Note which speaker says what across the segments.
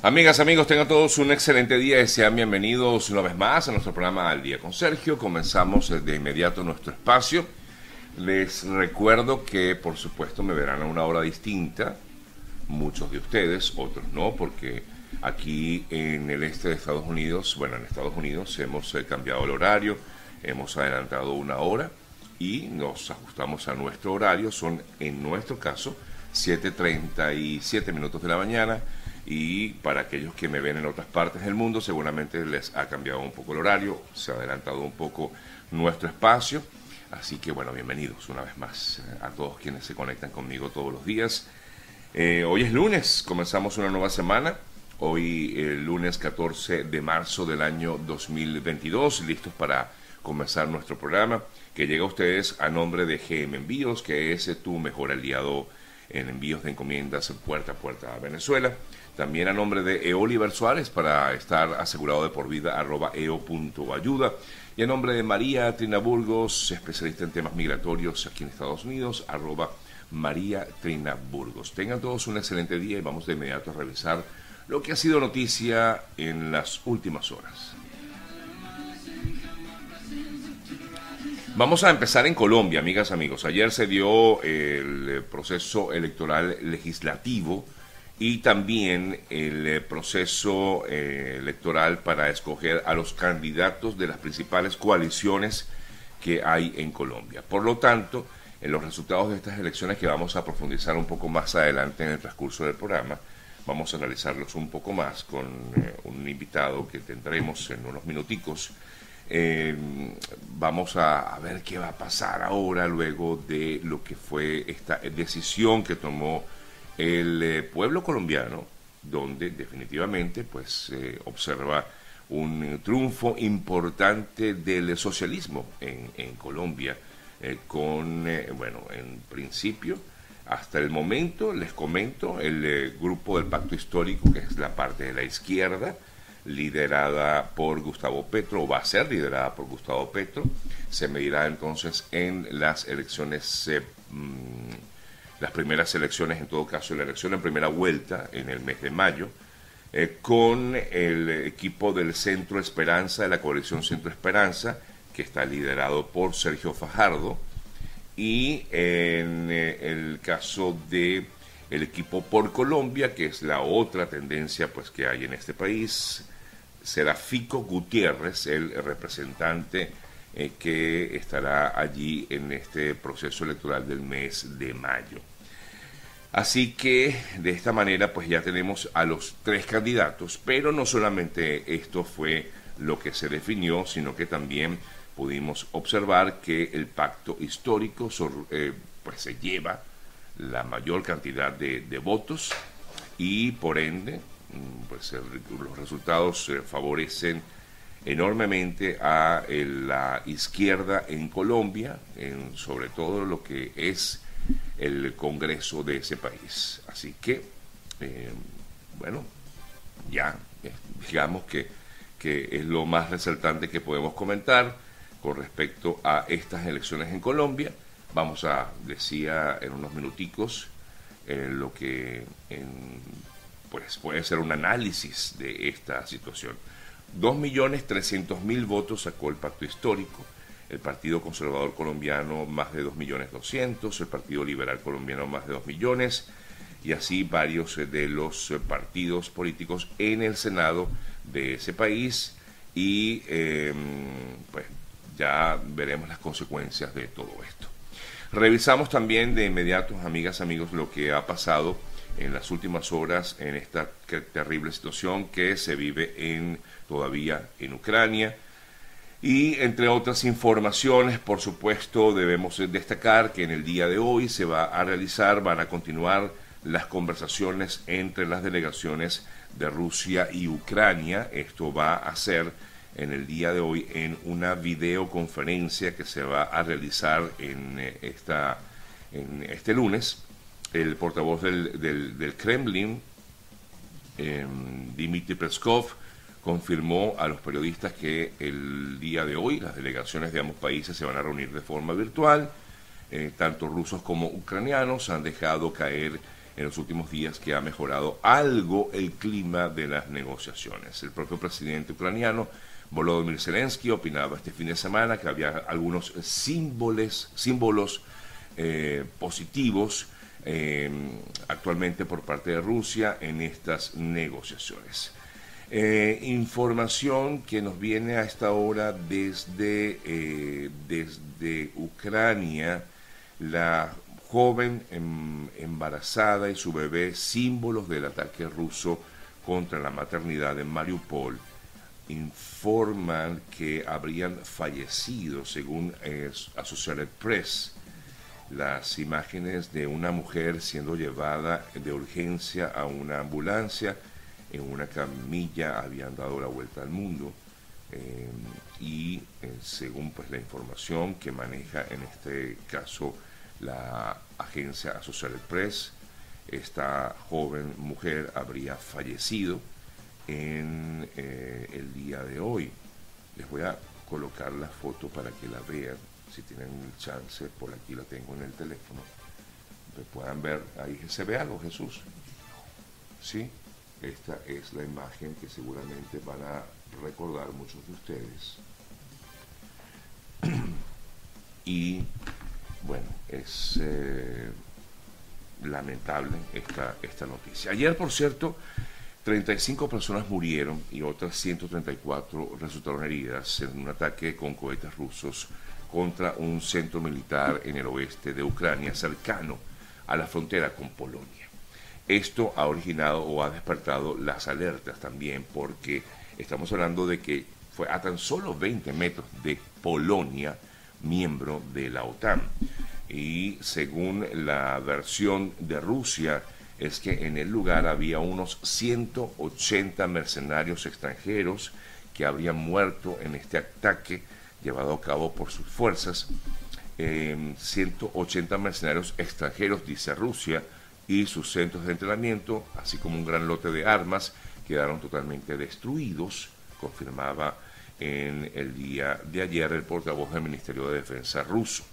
Speaker 1: Amigas, amigos, tengan todos un excelente día y sean bienvenidos una vez más a nuestro programa Al Día con Sergio. Comenzamos de inmediato nuestro espacio. Les recuerdo que, por supuesto, me verán a una hora distinta. Muchos de ustedes, otros no, porque aquí en el este de Estados Unidos, bueno, en Estados Unidos hemos eh, cambiado el horario, hemos adelantado una hora y nos ajustamos a nuestro horario. Son, en nuestro caso, 7.37 minutos de la mañana y para aquellos que me ven en otras partes del mundo seguramente les ha cambiado un poco el horario, se ha adelantado un poco nuestro espacio, así que bueno, bienvenidos una vez más eh, a todos quienes se conectan conmigo todos los días. Eh, hoy es lunes, comenzamos una nueva semana, hoy el lunes 14 de marzo del año 2022, listos para comenzar nuestro programa que llega a ustedes a nombre de GM Envíos, que es tu mejor aliado en envíos de encomiendas puerta a puerta a Venezuela. También a nombre de Eoliver Suárez para estar asegurado de por vida arroba eo.ayuda. Y a nombre de María Trina Burgos, especialista en temas migratorios aquí en Estados Unidos, arroba María Trina Burgos. Tengan todos un excelente día y vamos de inmediato a revisar lo que ha sido noticia en las últimas horas. Vamos a empezar en Colombia, amigas, amigos. Ayer se dio el proceso electoral legislativo y también el eh, proceso eh, electoral para escoger a los candidatos de las principales coaliciones que hay en Colombia. Por lo tanto, en los resultados de estas elecciones que vamos a profundizar un poco más adelante en el transcurso del programa, vamos a analizarlos un poco más con eh, un invitado que tendremos en unos minuticos. vamos a, ver qué va a pasar ahora luego de lo que fue esta decisión que tomó el eh, pueblo colombiano, donde definitivamente pues observa un triunfo importante del socialismo en, Colombia, eh, con, eh, bueno, en principio, hasta el momento, les comento, el grupo del Pacto Histórico, que es la parte de la izquierda, liderada por Gustavo Petro, o va a ser liderada por Gustavo Petro, se medirá entonces en las elecciones mm, las primeras elecciones, en todo caso la elección en primera vuelta en el mes de mayo, eh, con el equipo del Centro Esperanza, de la coalición Centro Esperanza, que está liderado por Sergio Fajardo, y en eh, el caso de el equipo por Colombia, que es la otra tendencia pues que hay en este país, será Fico Gutiérrez, el representante eh, que estará allí en este proceso electoral del mes de mayo. Así que de esta manera pues ya tenemos a los tres candidatos, pero no solamente esto fue lo que se definió, sino que también pudimos observar que el pacto histórico eh, pues se lleva la mayor cantidad de, votos y por ende mm, pues los resultados eh, favorecen enormemente a eh, la izquierda en Colombia, en sobre todo lo que es el Congreso de ese país. Así que, eh, bueno, ya eh, digamos que, que es lo más resaltante que podemos comentar con respecto a estas elecciones en Colombia. Vamos a, decía en unos minuticos, eh, lo que pues puede ser un análisis de esta situación. 2.300.000 votos sacó el pacto histórico el Partido Conservador Colombiano más de 2.200.000, el Partido Liberal Colombiano más de 2 millones y así varios de los partidos políticos en el Senado de ese país y em, pues ya veremos las consecuencias de todo esto. Revisamos también de inmediato, amigas, amigos, lo que ha pasado en las últimas horas en esta terrible situación que se vive en todavía en Ucrania y entre otras informaciones, por supuesto, debemos destacar que en el día de hoy se va a realizar, van a continuar las conversaciones entre las delegaciones de Rusia y Ucrania. Esto va a ser en el día de hoy en una videoconferencia que se va a realizar en, eh, esta, en este lunes. El portavoz del, del, Kremlin, eh, Dmitry Peskov, confirmó a los periodistas que el día de hoy las delegaciones de ambos países se van a reunir de forma virtual. Eh, tanto rusos como ucranianos han dejado caer en los últimos días que ha mejorado algo el clima de las negociaciones. El propio presidente ucraniano Volodymyr Zelensky opinaba este fin de semana que había algunos símbolos, símbolos eh, positivos eh, actualmente por parte de Rusia en estas negociaciones. Eh, información que nos viene a esta hora desde, desde Ucrania, la joven em, embarazada y su bebé, símbolos del ataque ruso contra la maternidad en Mariupol, informan que habrían fallecido, según Associated Press, las imágenes de una mujer siendo llevada de urgencia a una ambulancia. En una camilla habían dado la vuelta al mundo. Eh, y eh, según pues la información que maneja en este caso la agencia Associated Press esta joven mujer habría fallecido en eh, el día de hoy. Les voy a colocar la foto para que la vean, si tienen chance, por aquí la tengo en el teléfono. Que puedan ver, ahí se ve algo, Jesús. Sí, esta es la imagen que seguramente van a recordar muchos de ustedes. y bueno, es eh, lamentable esta, esta noticia. Ayer, por cierto, 35 personas murieron y otras 134 resultaron heridas en un ataque con cohetes rusos contra un centro militar en el oeste de Ucrania, cercano a la frontera con Polonia. Esto ha originado o ha despertado las alertas también porque estamos hablando de que fue a tan solo 20 metros de Polonia, miembro de la OTAN. Y según la versión de Rusia, es que en el lugar había unos 180 mercenarios extranjeros que habrían muerto en este ataque llevado a cabo por sus fuerzas. 180 em, mercenarios extranjeros, dice Rusia, y sus centros de entrenamiento, así como un gran lote de armas, quedaron totalmente destruidos, confirmaba en el día de ayer el portavoz del Ministerio de Defensa ruso.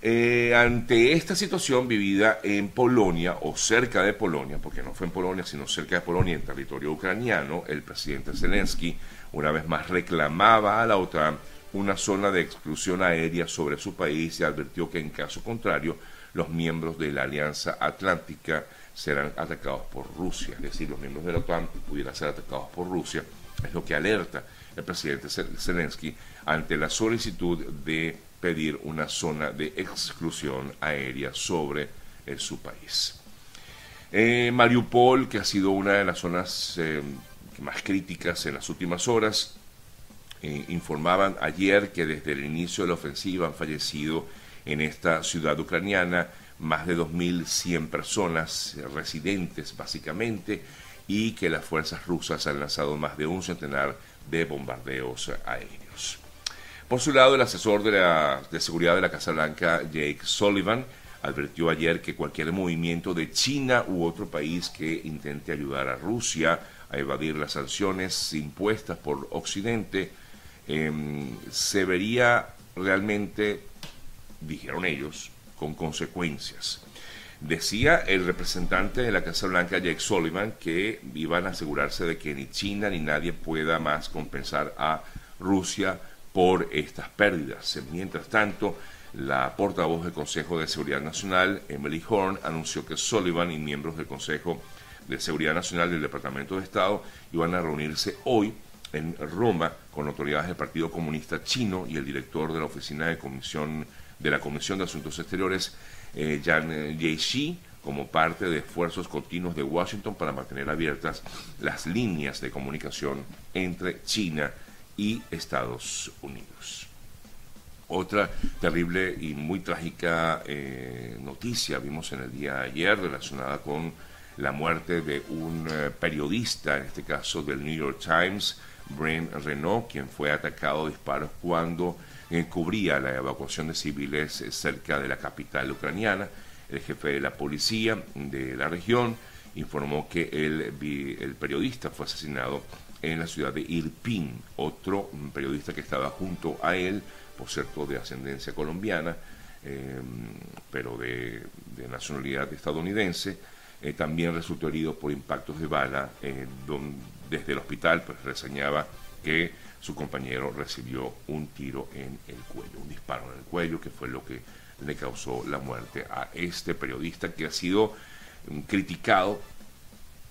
Speaker 1: Eh, ante esta situación vivida en Polonia o cerca de Polonia, porque no fue en Polonia, sino cerca de Polonia, en territorio ucraniano, el presidente Zelensky una vez más reclamaba a la OTAN una zona de exclusión aérea sobre su país y advirtió que en caso contrario los miembros de la Alianza Atlántica serán atacados por Rusia, es decir, los miembros de la OTAN pudieran ser atacados por Rusia, es lo que alerta el presidente Zelensky ante la solicitud de pedir una zona de exclusión aérea sobre eh, su país. Eh, Mariupol, que ha sido una de las zonas eh, más críticas en las últimas horas, informaban ayer que desde el inicio de la ofensiva han fallecido en esta ciudad ucraniana más de 2.100 personas residentes básicamente y que las fuerzas rusas han lanzado más de un centenar de bombardeos aéreos. Por su lado, el asesor de, la, de seguridad de la Casa Blanca, Jake Sullivan, advirtió ayer que cualquier movimiento de China u otro país que intente ayudar a Rusia a evadir las sanciones impuestas por Occidente em, se vería realmente, dijeron ellos, con consecuencias. Decía el representante de la Casa Blanca, Jake Sullivan, que iban a asegurarse de que ni China ni nadie pueda más compensar a Rusia por estas pérdidas. Mientras tanto, la portavoz del Consejo de Seguridad Nacional, Emily Horn, anunció que Sullivan y miembros del Consejo de Seguridad Nacional del Departamento de Estado iban a reunirse hoy en Roma con autoridades del Partido Comunista Chino y el director de la Oficina de Comisión de la Comisión de Asuntos Exteriores, eh, Yang Jieshi, como parte de esfuerzos continuos de Washington para mantener abiertas las líneas de comunicación entre China y y Estados Unidos. Otra terrible y muy trágica eh, noticia vimos en el día de ayer relacionada con la muerte de un eh, periodista, en este caso del New York Times, Brent Renault, quien fue atacado a disparos cuando eh, cubría la evacuación de civiles cerca de la capital ucraniana. El jefe de la policía de la región informó que el, el periodista fue asesinado en la ciudad de Irpin. Otro periodista que estaba junto a él, por cierto de ascendencia colombiana, pero de, nacionalidad estadounidense, también resultó herido por impactos de bala, desde el hospital pues reseñaba que su compañero recibió un tiro en el cuello, un disparo en el cuello, que fue lo que le causó la muerte a este periodista que ha sido mm, criticado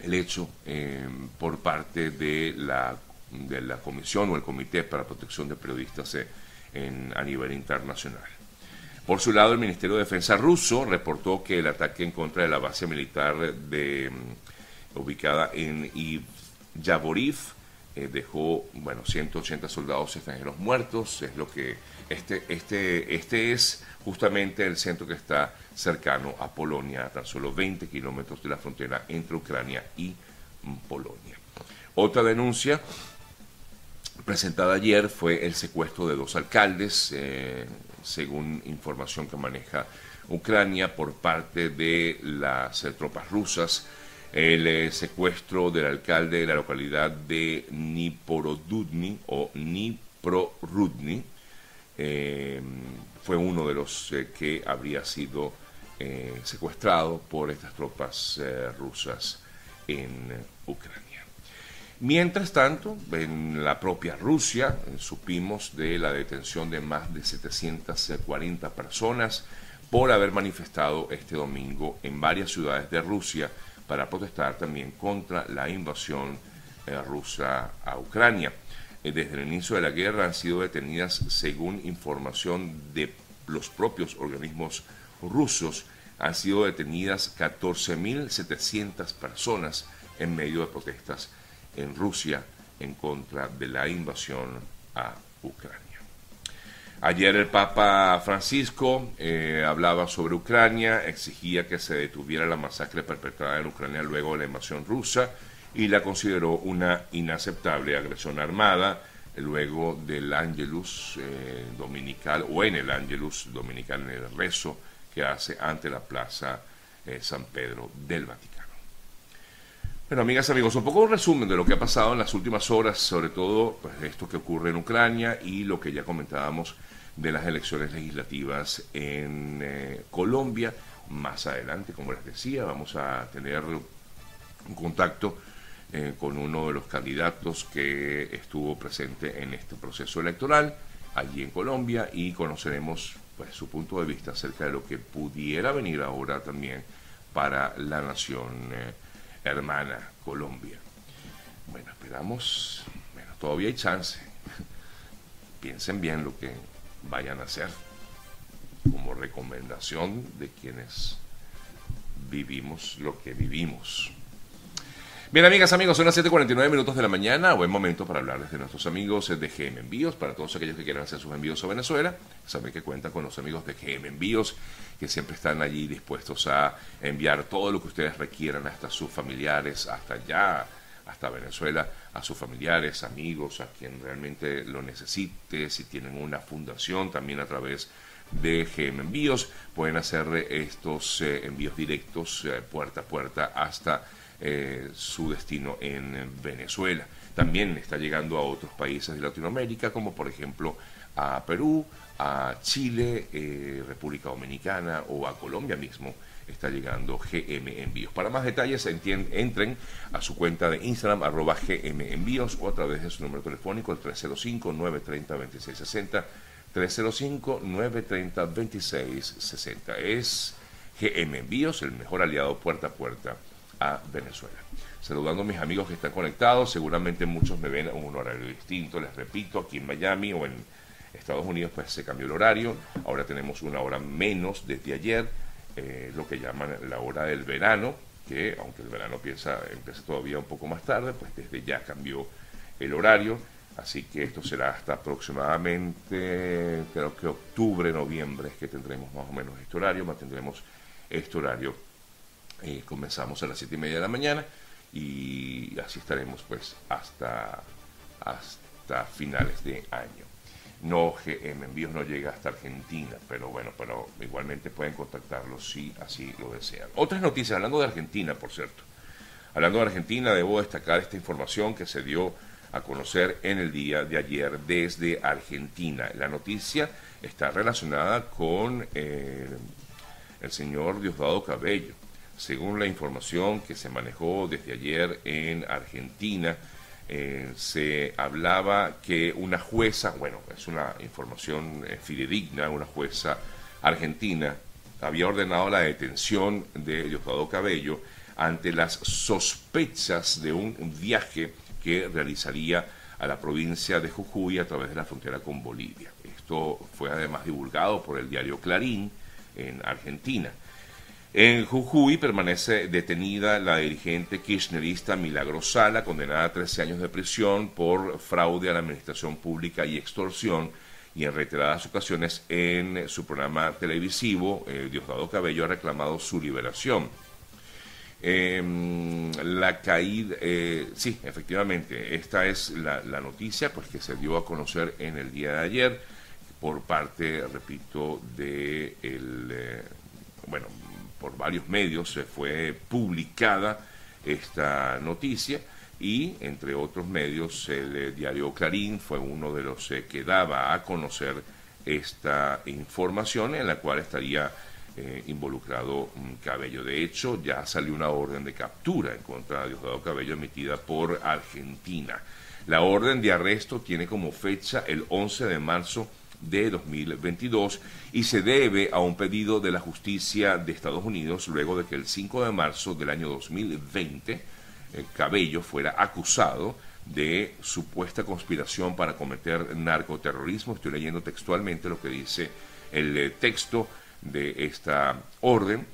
Speaker 1: el hecho em, por parte de la, de la Comisión o el Comité para Protección de Periodistas eh, en, a nivel internacional. Por su lado, el Ministerio de Defensa ruso reportó que el ataque en contra de la base militar de, mm, ubicada en Yavoriv eh, dejó, bueno, 180 soldados extranjeros muertos, es lo que, este, este, este es justamente el centro que está cercano a Polonia, a tan solo 20 kilómetros de la frontera entre Ucrania y Polonia. Otra denuncia presentada ayer fue el secuestro de dos alcaldes, eh, según información que maneja Ucrania por parte de las eh, tropas rusas el eh, secuestro del alcalde de la localidad de Niporodudny o Niprorudny eh, fue uno de los eh, que habría sido secuestrado por estas tropas rusas en Ucrania. Mientras tanto, en la propia Rusia supimos de la detención de más de 740 personas por haber manifestado este domingo en varias ciudades de Rusia para protestar también contra la invasión eh, rusa a Ucrania. Eh, desde el inicio de la guerra han sido detenidas, según información de los propios organismos rusos, han sido detenidas 14.700 personas en medio de protestas en Rusia en contra de la invasión a Ucrania. Ayer el Papa Francisco eh, hablaba sobre Ucrania, exigía que se detuviera la masacre perpetrada en Ucrania luego de la invasión rusa y la consideró una inaceptable agresión armada luego del Angelus eh, dominical o en el Angelus dominical en el rezo que hace ante la plaza eh, San Pedro del Vaticano. Bueno, amigas, amigos, un poco un resumen de lo que ha pasado en las últimas horas, sobre todo pues, esto que ocurre en Ucrania y lo que ya comentábamos de las elecciones legislativas en eh, Colombia. Más adelante, como les decía, vamos a tener un contacto eh, con uno de los candidatos que estuvo presente en este proceso electoral allí en Colombia y conoceremos pues, su punto de vista acerca de lo que pudiera venir ahora también para la nación eh, hermana Colombia. Bueno, esperamos, bueno, todavía hay chance. Piensen bien lo que vayan a hacer como recomendación de quienes vivimos lo que vivimos. Bien, amigas, amigos, son las 7:49 minutos de la mañana. Buen momento para hablarles de nuestros amigos de GM Envíos. Para todos aquellos que quieran hacer sus envíos a Venezuela, saben que cuentan con los amigos de GM Envíos, que siempre están allí dispuestos a enviar todo lo que ustedes requieran hasta sus familiares, hasta allá, hasta Venezuela, a sus familiares, amigos, a quien realmente lo necesite, si tienen una fundación, también a través de GM Envíos, pueden hacer estos eh, envíos directos eh, puerta a puerta hasta eh, su destino en Venezuela. También está llegando a otros países de Latinoamérica, como por ejemplo a Perú, a Chile, eh, República Dominicana o a Colombia mismo está llegando GM Envíos. Para más detalles entren a su cuenta de Instagram arroba GM Envíos o a través de su número telefónico el 305-930-2660 305-930-2660 es GM Envíos, el mejor aliado puerta a puerta a Venezuela. Saludando a mis amigos que están conectados, seguramente muchos me ven en un horario distinto, les repito, aquí en Miami o en Estados Unidos pues se cambió el horario, ahora tenemos una hora menos desde ayer, eh, lo que llaman la hora del verano, que aunque el verano empieza, empieza todavía un poco más tarde, pues desde ya cambió el horario, así que esto será hasta aproximadamente, creo que octubre, noviembre, es que tendremos más o menos este horario, mantendremos este horario eh, comenzamos a las siete y media de la mañana y así estaremos pues hasta, hasta finales de año. No, GM Envíos no llega hasta Argentina, pero bueno, pero igualmente pueden contactarlos si así lo desean. Otras noticias, hablando de Argentina, por cierto. Hablando de Argentina, debo destacar esta información que se dio a conocer en el día de ayer desde Argentina. La noticia está relacionada con eh, el señor Diosdado Cabello. Según la información que se manejó desde ayer en Argentina, eh, se hablaba que una jueza, bueno, es una información eh, fidedigna, una jueza argentina había ordenado la detención de Diosdado Cabello ante las sospechas de un viaje que realizaría a la provincia de Jujuy a través de la frontera con Bolivia. Esto fue además divulgado por el diario Clarín en Argentina. En Jujuy permanece detenida la dirigente kirchnerista Milagros Sala, condenada a 13 años de prisión por fraude a la administración pública y extorsión, y en reiteradas ocasiones en su programa televisivo, eh, Diosdado Cabello ha reclamado su liberación. Em, la caída, eh, sí, efectivamente, esta es la, noticia pues, que se dio a conocer en el día de ayer por parte, repito, de el, eh, varios medios se fue publicada esta noticia y entre otros medios el eh, diario Clarín fue uno de los que daba a conocer esta información en la cual estaría eh, involucrado Cabello. De hecho, ya salió una orden de captura en contra de Diosdado Cabello emitida por Argentina. La orden de arresto tiene como fecha el 11 de marzo de 2022 y se debe a un pedido de la justicia de Estados Unidos luego de que el 5 de marzo del año 2020 el Cabello fuera acusado de supuesta conspiración para cometer narcoterrorismo. Estoy leyendo textualmente lo que dice el eh, texto de esta orden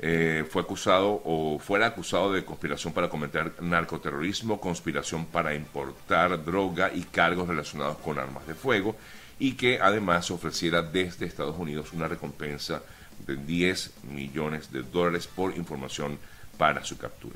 Speaker 1: eh, fue acusado o fuera acusado de conspiración para cometer narcoterrorismo, conspiración para importar droga y cargos relacionados con armas de fuego y que además ofreciera desde Estados Unidos una recompensa de 10 millones de dólares por información para su captura.